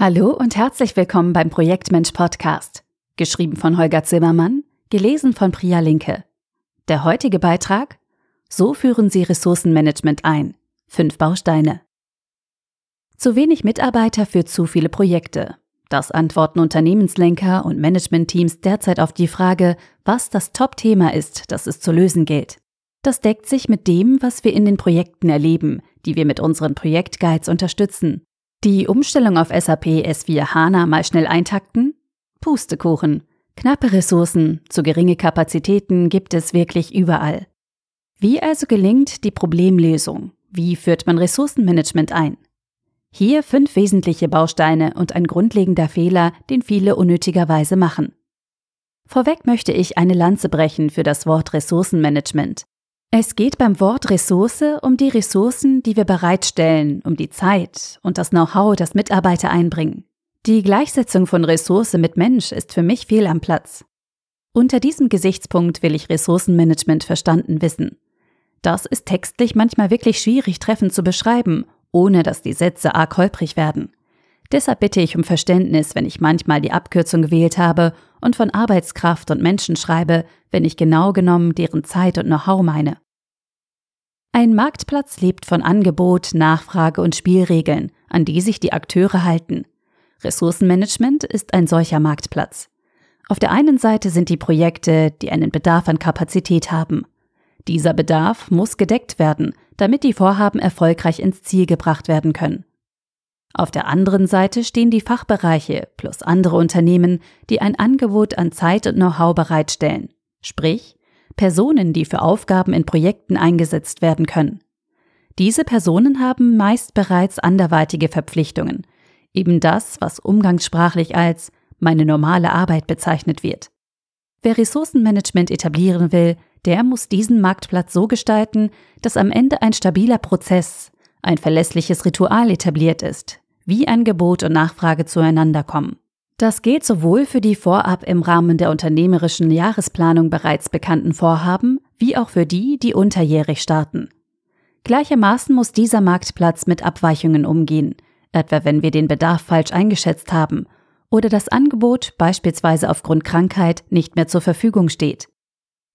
Hallo und herzlich willkommen beim Projektmensch Podcast. Geschrieben von Holger Zimmermann, gelesen von Priya Linke. Der heutige Beitrag So führen Sie Ressourcenmanagement ein. Fünf Bausteine. Zu wenig Mitarbeiter für zu viele Projekte. Das antworten Unternehmenslenker und Managementteams derzeit auf die Frage, was das Top-Thema ist, das es zu lösen gilt. Das deckt sich mit dem, was wir in den Projekten erleben, die wir mit unseren Projektguides unterstützen. Die Umstellung auf SAP S4 HANA mal schnell eintakten? Pustekuchen. Knappe Ressourcen, zu geringe Kapazitäten gibt es wirklich überall. Wie also gelingt die Problemlösung? Wie führt man Ressourcenmanagement ein? Hier fünf wesentliche Bausteine und ein grundlegender Fehler, den viele unnötigerweise machen. Vorweg möchte ich eine Lanze brechen für das Wort Ressourcenmanagement. Es geht beim Wort Ressource um die Ressourcen, die wir bereitstellen, um die Zeit und das Know-how, das Mitarbeiter einbringen. Die Gleichsetzung von Ressource mit Mensch ist für mich fehl am Platz. Unter diesem Gesichtspunkt will ich Ressourcenmanagement verstanden wissen. Das ist textlich manchmal wirklich schwierig treffend zu beschreiben, ohne dass die Sätze arg holprig werden. Deshalb bitte ich um Verständnis, wenn ich manchmal die Abkürzung gewählt habe und von Arbeitskraft und Menschen schreibe, wenn ich genau genommen deren Zeit und Know-how meine. Ein Marktplatz lebt von Angebot, Nachfrage und Spielregeln, an die sich die Akteure halten. Ressourcenmanagement ist ein solcher Marktplatz. Auf der einen Seite sind die Projekte, die einen Bedarf an Kapazität haben. Dieser Bedarf muss gedeckt werden, damit die Vorhaben erfolgreich ins Ziel gebracht werden können. Auf der anderen Seite stehen die Fachbereiche plus andere Unternehmen, die ein Angebot an Zeit und Know-how bereitstellen, sprich Personen, die für Aufgaben in Projekten eingesetzt werden können. Diese Personen haben meist bereits anderweitige Verpflichtungen, eben das, was umgangssprachlich als meine normale Arbeit bezeichnet wird. Wer Ressourcenmanagement etablieren will, der muss diesen Marktplatz so gestalten, dass am Ende ein stabiler Prozess, ein verlässliches Ritual etabliert ist, wie Angebot und Nachfrage zueinander kommen. Das gilt sowohl für die vorab im Rahmen der unternehmerischen Jahresplanung bereits bekannten Vorhaben, wie auch für die, die unterjährig starten. Gleichermaßen muss dieser Marktplatz mit Abweichungen umgehen, etwa wenn wir den Bedarf falsch eingeschätzt haben oder das Angebot beispielsweise aufgrund Krankheit nicht mehr zur Verfügung steht.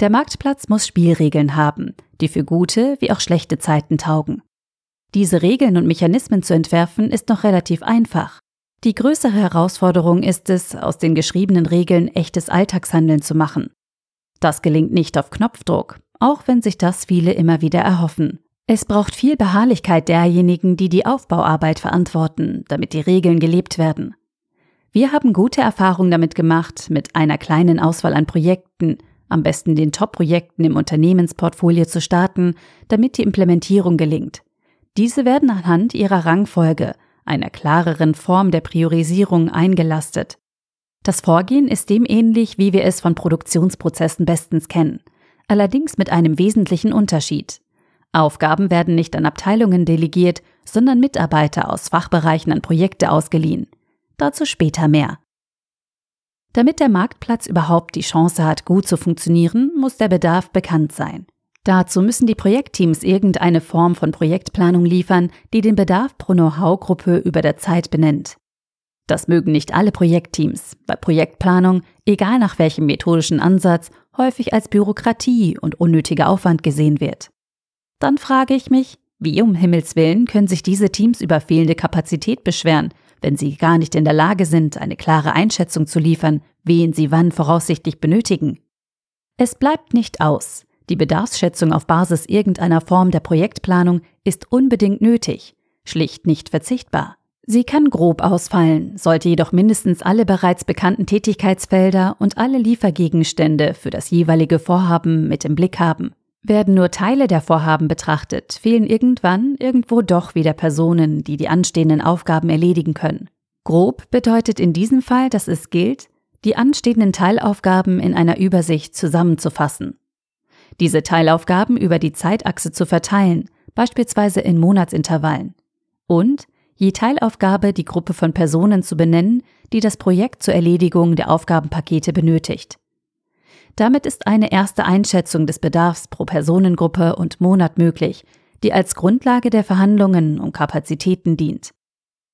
Der Marktplatz muss Spielregeln haben, die für gute wie auch schlechte Zeiten taugen. Diese Regeln und Mechanismen zu entwerfen ist noch relativ einfach. Die größere Herausforderung ist es, aus den geschriebenen Regeln echtes Alltagshandeln zu machen. Das gelingt nicht auf Knopfdruck, auch wenn sich das viele immer wieder erhoffen. Es braucht viel Beharrlichkeit derjenigen, die die Aufbauarbeit verantworten, damit die Regeln gelebt werden. Wir haben gute Erfahrungen damit gemacht, mit einer kleinen Auswahl an Projekten, am besten den Top-Projekten im Unternehmensportfolio zu starten, damit die Implementierung gelingt. Diese werden anhand ihrer Rangfolge, einer klareren Form der Priorisierung eingelastet. Das Vorgehen ist dem ähnlich, wie wir es von Produktionsprozessen bestens kennen, allerdings mit einem wesentlichen Unterschied. Aufgaben werden nicht an Abteilungen delegiert, sondern Mitarbeiter aus Fachbereichen an Projekte ausgeliehen. Dazu später mehr. Damit der Marktplatz überhaupt die Chance hat, gut zu funktionieren, muss der Bedarf bekannt sein. Dazu müssen die Projektteams irgendeine Form von Projektplanung liefern, die den Bedarf pro Know-how-Gruppe über der Zeit benennt. Das mögen nicht alle Projektteams, weil Projektplanung, egal nach welchem methodischen Ansatz, häufig als Bürokratie und unnötiger Aufwand gesehen wird. Dann frage ich mich, wie um Himmels willen können sich diese Teams über fehlende Kapazität beschweren, wenn sie gar nicht in der Lage sind, eine klare Einschätzung zu liefern, wen sie wann voraussichtlich benötigen. Es bleibt nicht aus, die Bedarfsschätzung auf Basis irgendeiner Form der Projektplanung ist unbedingt nötig, schlicht nicht verzichtbar. Sie kann grob ausfallen, sollte jedoch mindestens alle bereits bekannten Tätigkeitsfelder und alle Liefergegenstände für das jeweilige Vorhaben mit im Blick haben. Werden nur Teile der Vorhaben betrachtet, fehlen irgendwann irgendwo doch wieder Personen, die die anstehenden Aufgaben erledigen können. Grob bedeutet in diesem Fall, dass es gilt, die anstehenden Teilaufgaben in einer Übersicht zusammenzufassen diese Teilaufgaben über die Zeitachse zu verteilen, beispielsweise in Monatsintervallen. Und je Teilaufgabe die Gruppe von Personen zu benennen, die das Projekt zur Erledigung der Aufgabenpakete benötigt. Damit ist eine erste Einschätzung des Bedarfs pro Personengruppe und Monat möglich, die als Grundlage der Verhandlungen um Kapazitäten dient.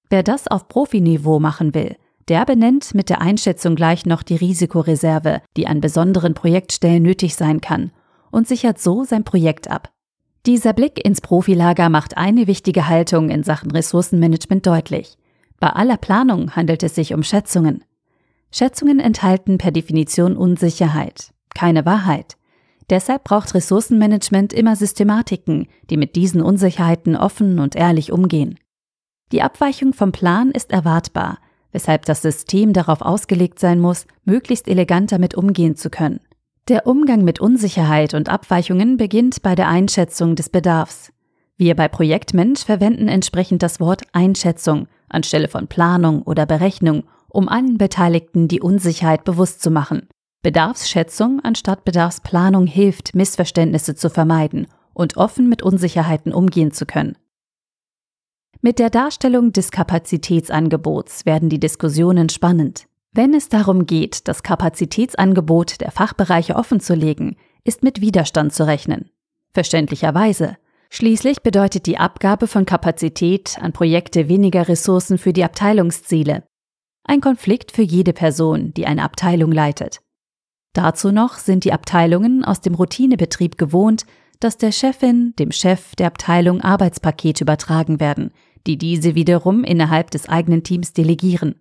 Wer das auf Profiniveau machen will, der benennt mit der Einschätzung gleich noch die Risikoreserve, die an besonderen Projektstellen nötig sein kann, und sichert so sein Projekt ab. Dieser Blick ins Profilager macht eine wichtige Haltung in Sachen Ressourcenmanagement deutlich. Bei aller Planung handelt es sich um Schätzungen. Schätzungen enthalten per Definition Unsicherheit, keine Wahrheit. Deshalb braucht Ressourcenmanagement immer Systematiken, die mit diesen Unsicherheiten offen und ehrlich umgehen. Die Abweichung vom Plan ist erwartbar, weshalb das System darauf ausgelegt sein muss, möglichst elegant damit umgehen zu können. Der Umgang mit Unsicherheit und Abweichungen beginnt bei der Einschätzung des Bedarfs. Wir bei Projektmensch verwenden entsprechend das Wort Einschätzung anstelle von Planung oder Berechnung, um allen Beteiligten die Unsicherheit bewusst zu machen. Bedarfsschätzung anstatt Bedarfsplanung hilft, Missverständnisse zu vermeiden und offen mit Unsicherheiten umgehen zu können. Mit der Darstellung des Kapazitätsangebots werden die Diskussionen spannend. Wenn es darum geht, das Kapazitätsangebot der Fachbereiche offenzulegen, ist mit Widerstand zu rechnen. Verständlicherweise. Schließlich bedeutet die Abgabe von Kapazität an Projekte weniger Ressourcen für die Abteilungsziele. Ein Konflikt für jede Person, die eine Abteilung leitet. Dazu noch sind die Abteilungen aus dem Routinebetrieb gewohnt, dass der Chefin, dem Chef der Abteilung Arbeitspakete übertragen werden, die diese wiederum innerhalb des eigenen Teams delegieren.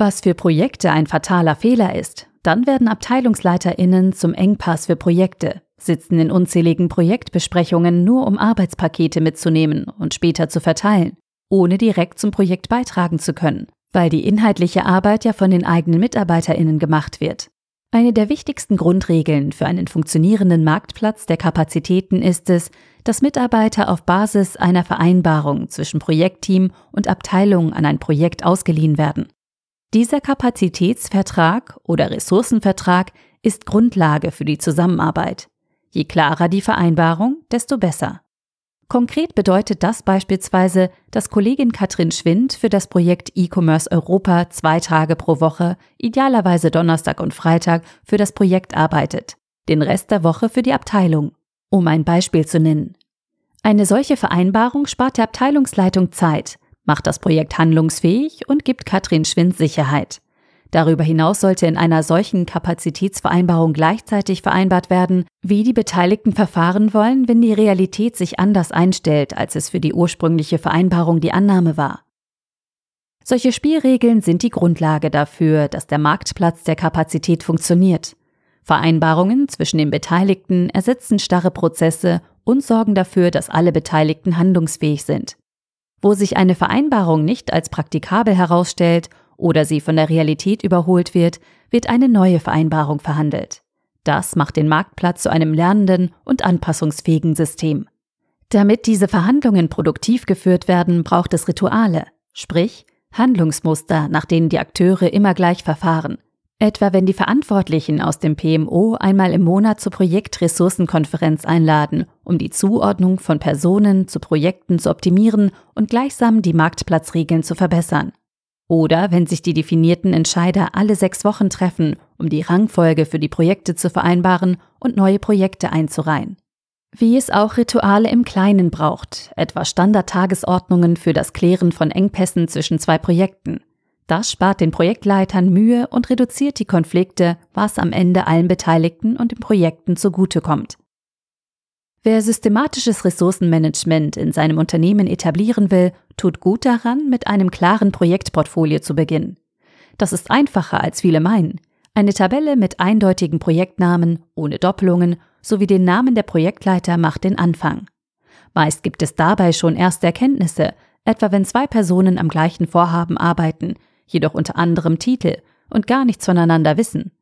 Was für Projekte ein fataler Fehler ist, dann werden AbteilungsleiterInnen zum Engpass für Projekte, sitzen in unzähligen Projektbesprechungen nur um Arbeitspakete mitzunehmen und später zu verteilen, ohne direkt zum Projekt beitragen zu können, weil die inhaltliche Arbeit ja von den eigenen MitarbeiterInnen gemacht wird. Eine der wichtigsten Grundregeln für einen funktionierenden Marktplatz der Kapazitäten ist es, dass Mitarbeiter auf Basis einer Vereinbarung zwischen Projektteam und Abteilung an ein Projekt ausgeliehen werden. Dieser Kapazitätsvertrag oder Ressourcenvertrag ist Grundlage für die Zusammenarbeit. Je klarer die Vereinbarung, desto besser. Konkret bedeutet das beispielsweise, dass Kollegin Katrin Schwind für das Projekt E-Commerce Europa zwei Tage pro Woche, idealerweise Donnerstag und Freitag, für das Projekt arbeitet, den Rest der Woche für die Abteilung. Um ein Beispiel zu nennen. Eine solche Vereinbarung spart der Abteilungsleitung Zeit, macht das Projekt handlungsfähig und gibt Katrin Schwind Sicherheit. Darüber hinaus sollte in einer solchen Kapazitätsvereinbarung gleichzeitig vereinbart werden, wie die Beteiligten verfahren wollen, wenn die Realität sich anders einstellt, als es für die ursprüngliche Vereinbarung die Annahme war. Solche Spielregeln sind die Grundlage dafür, dass der Marktplatz der Kapazität funktioniert. Vereinbarungen zwischen den Beteiligten ersetzen starre Prozesse und sorgen dafür, dass alle Beteiligten handlungsfähig sind. Wo sich eine Vereinbarung nicht als praktikabel herausstellt oder sie von der Realität überholt wird, wird eine neue Vereinbarung verhandelt. Das macht den Marktplatz zu einem lernenden und anpassungsfähigen System. Damit diese Verhandlungen produktiv geführt werden, braucht es Rituale, sprich Handlungsmuster, nach denen die Akteure immer gleich verfahren. Etwa wenn die Verantwortlichen aus dem PMO einmal im Monat zur Projektressourcenkonferenz einladen, um die Zuordnung von Personen zu Projekten zu optimieren und gleichsam die Marktplatzregeln zu verbessern. Oder wenn sich die definierten Entscheider alle sechs Wochen treffen, um die Rangfolge für die Projekte zu vereinbaren und neue Projekte einzureihen. Wie es auch Rituale im Kleinen braucht, etwa Standardtagesordnungen für das Klären von Engpässen zwischen zwei Projekten. Das spart den Projektleitern Mühe und reduziert die Konflikte, was am Ende allen Beteiligten und den Projekten zugutekommt. Wer systematisches Ressourcenmanagement in seinem Unternehmen etablieren will, tut gut daran, mit einem klaren Projektportfolio zu beginnen. Das ist einfacher, als viele meinen. Eine Tabelle mit eindeutigen Projektnamen, ohne Doppelungen, sowie den Namen der Projektleiter macht den Anfang. Meist gibt es dabei schon erste Erkenntnisse, etwa wenn zwei Personen am gleichen Vorhaben arbeiten, jedoch unter anderem Titel und gar nichts voneinander wissen.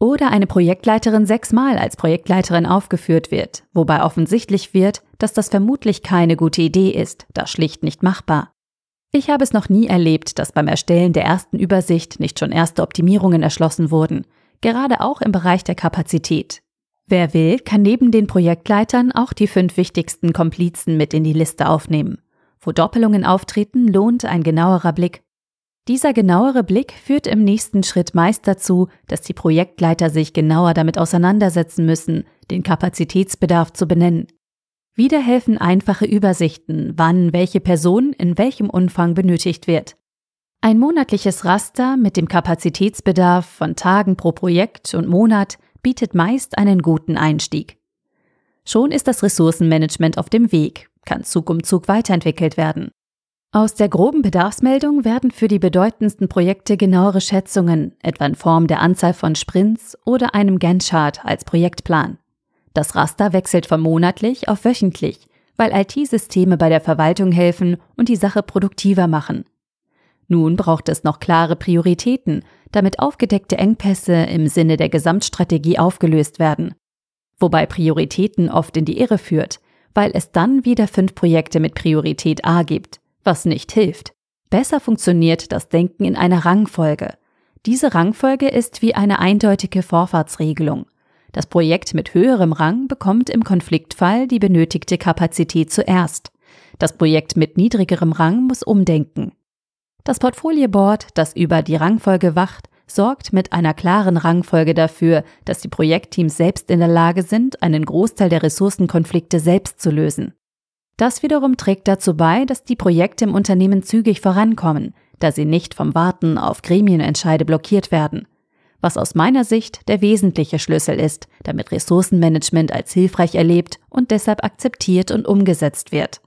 Oder eine Projektleiterin sechsmal als Projektleiterin aufgeführt wird, wobei offensichtlich wird, dass das vermutlich keine gute Idee ist, da schlicht nicht machbar. Ich habe es noch nie erlebt, dass beim Erstellen der ersten Übersicht nicht schon erste Optimierungen erschlossen wurden, gerade auch im Bereich der Kapazität. Wer will, kann neben den Projektleitern auch die fünf wichtigsten Komplizen mit in die Liste aufnehmen. Wo Doppelungen auftreten, lohnt ein genauerer Blick dieser genauere Blick führt im nächsten Schritt meist dazu, dass die Projektleiter sich genauer damit auseinandersetzen müssen, den Kapazitätsbedarf zu benennen. Wieder helfen einfache Übersichten, wann welche Person in welchem Umfang benötigt wird. Ein monatliches Raster mit dem Kapazitätsbedarf von Tagen pro Projekt und Monat bietet meist einen guten Einstieg. Schon ist das Ressourcenmanagement auf dem Weg, kann Zug um Zug weiterentwickelt werden. Aus der groben Bedarfsmeldung werden für die bedeutendsten Projekte genauere Schätzungen, etwa in Form der Anzahl von Sprints oder einem Gantt-Chart als Projektplan. Das Raster wechselt von monatlich auf wöchentlich, weil IT-Systeme bei der Verwaltung helfen und die Sache produktiver machen. Nun braucht es noch klare Prioritäten, damit aufgedeckte Engpässe im Sinne der Gesamtstrategie aufgelöst werden. Wobei Prioritäten oft in die Irre führt, weil es dann wieder fünf Projekte mit Priorität A gibt was nicht hilft. Besser funktioniert das Denken in einer Rangfolge. Diese Rangfolge ist wie eine eindeutige Vorfahrtsregelung. Das Projekt mit höherem Rang bekommt im Konfliktfall die benötigte Kapazität zuerst. Das Projekt mit niedrigerem Rang muss umdenken. Das Portfolio Board, das über die Rangfolge wacht, sorgt mit einer klaren Rangfolge dafür, dass die Projektteams selbst in der Lage sind, einen Großteil der Ressourcenkonflikte selbst zu lösen. Das wiederum trägt dazu bei, dass die Projekte im Unternehmen zügig vorankommen, da sie nicht vom Warten auf Gremienentscheide blockiert werden. Was aus meiner Sicht der wesentliche Schlüssel ist, damit Ressourcenmanagement als hilfreich erlebt und deshalb akzeptiert und umgesetzt wird.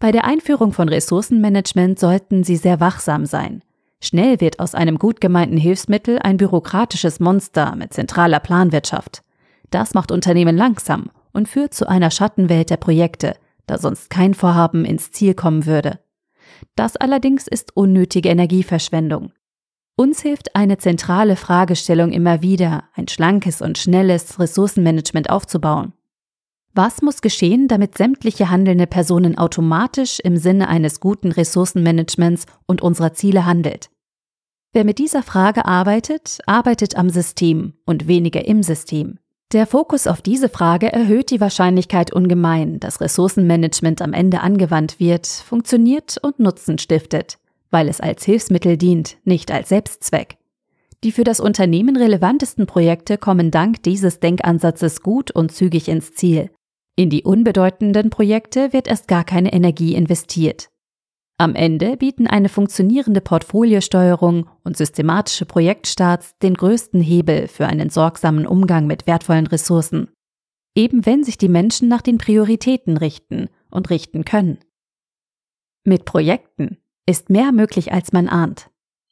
Bei der Einführung von Ressourcenmanagement sollten Sie sehr wachsam sein. Schnell wird aus einem gut gemeinten Hilfsmittel ein bürokratisches Monster mit zentraler Planwirtschaft. Das macht Unternehmen langsam und führt zu einer Schattenwelt der Projekte, da sonst kein Vorhaben ins Ziel kommen würde. Das allerdings ist unnötige Energieverschwendung. Uns hilft eine zentrale Fragestellung immer wieder, ein schlankes und schnelles Ressourcenmanagement aufzubauen. Was muss geschehen, damit sämtliche handelnde Personen automatisch im Sinne eines guten Ressourcenmanagements und unserer Ziele handelt? Wer mit dieser Frage arbeitet, arbeitet am System und weniger im System. Der Fokus auf diese Frage erhöht die Wahrscheinlichkeit ungemein, dass Ressourcenmanagement am Ende angewandt wird, funktioniert und Nutzen stiftet, weil es als Hilfsmittel dient, nicht als Selbstzweck. Die für das Unternehmen relevantesten Projekte kommen dank dieses Denkansatzes gut und zügig ins Ziel. In die unbedeutenden Projekte wird erst gar keine Energie investiert. Am Ende bieten eine funktionierende Portfoliosteuerung und systematische Projektstarts den größten Hebel für einen sorgsamen Umgang mit wertvollen Ressourcen. Eben wenn sich die Menschen nach den Prioritäten richten und richten können. Mit Projekten ist mehr möglich, als man ahnt.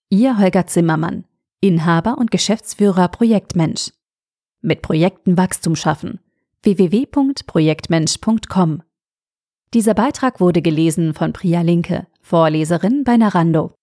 Ihr Holger Zimmermann, Inhaber und Geschäftsführer Projektmensch. Mit Projekten Wachstum schaffen. www.projektmensch.com dieser Beitrag wurde gelesen von Priya Linke, Vorleserin bei Narando.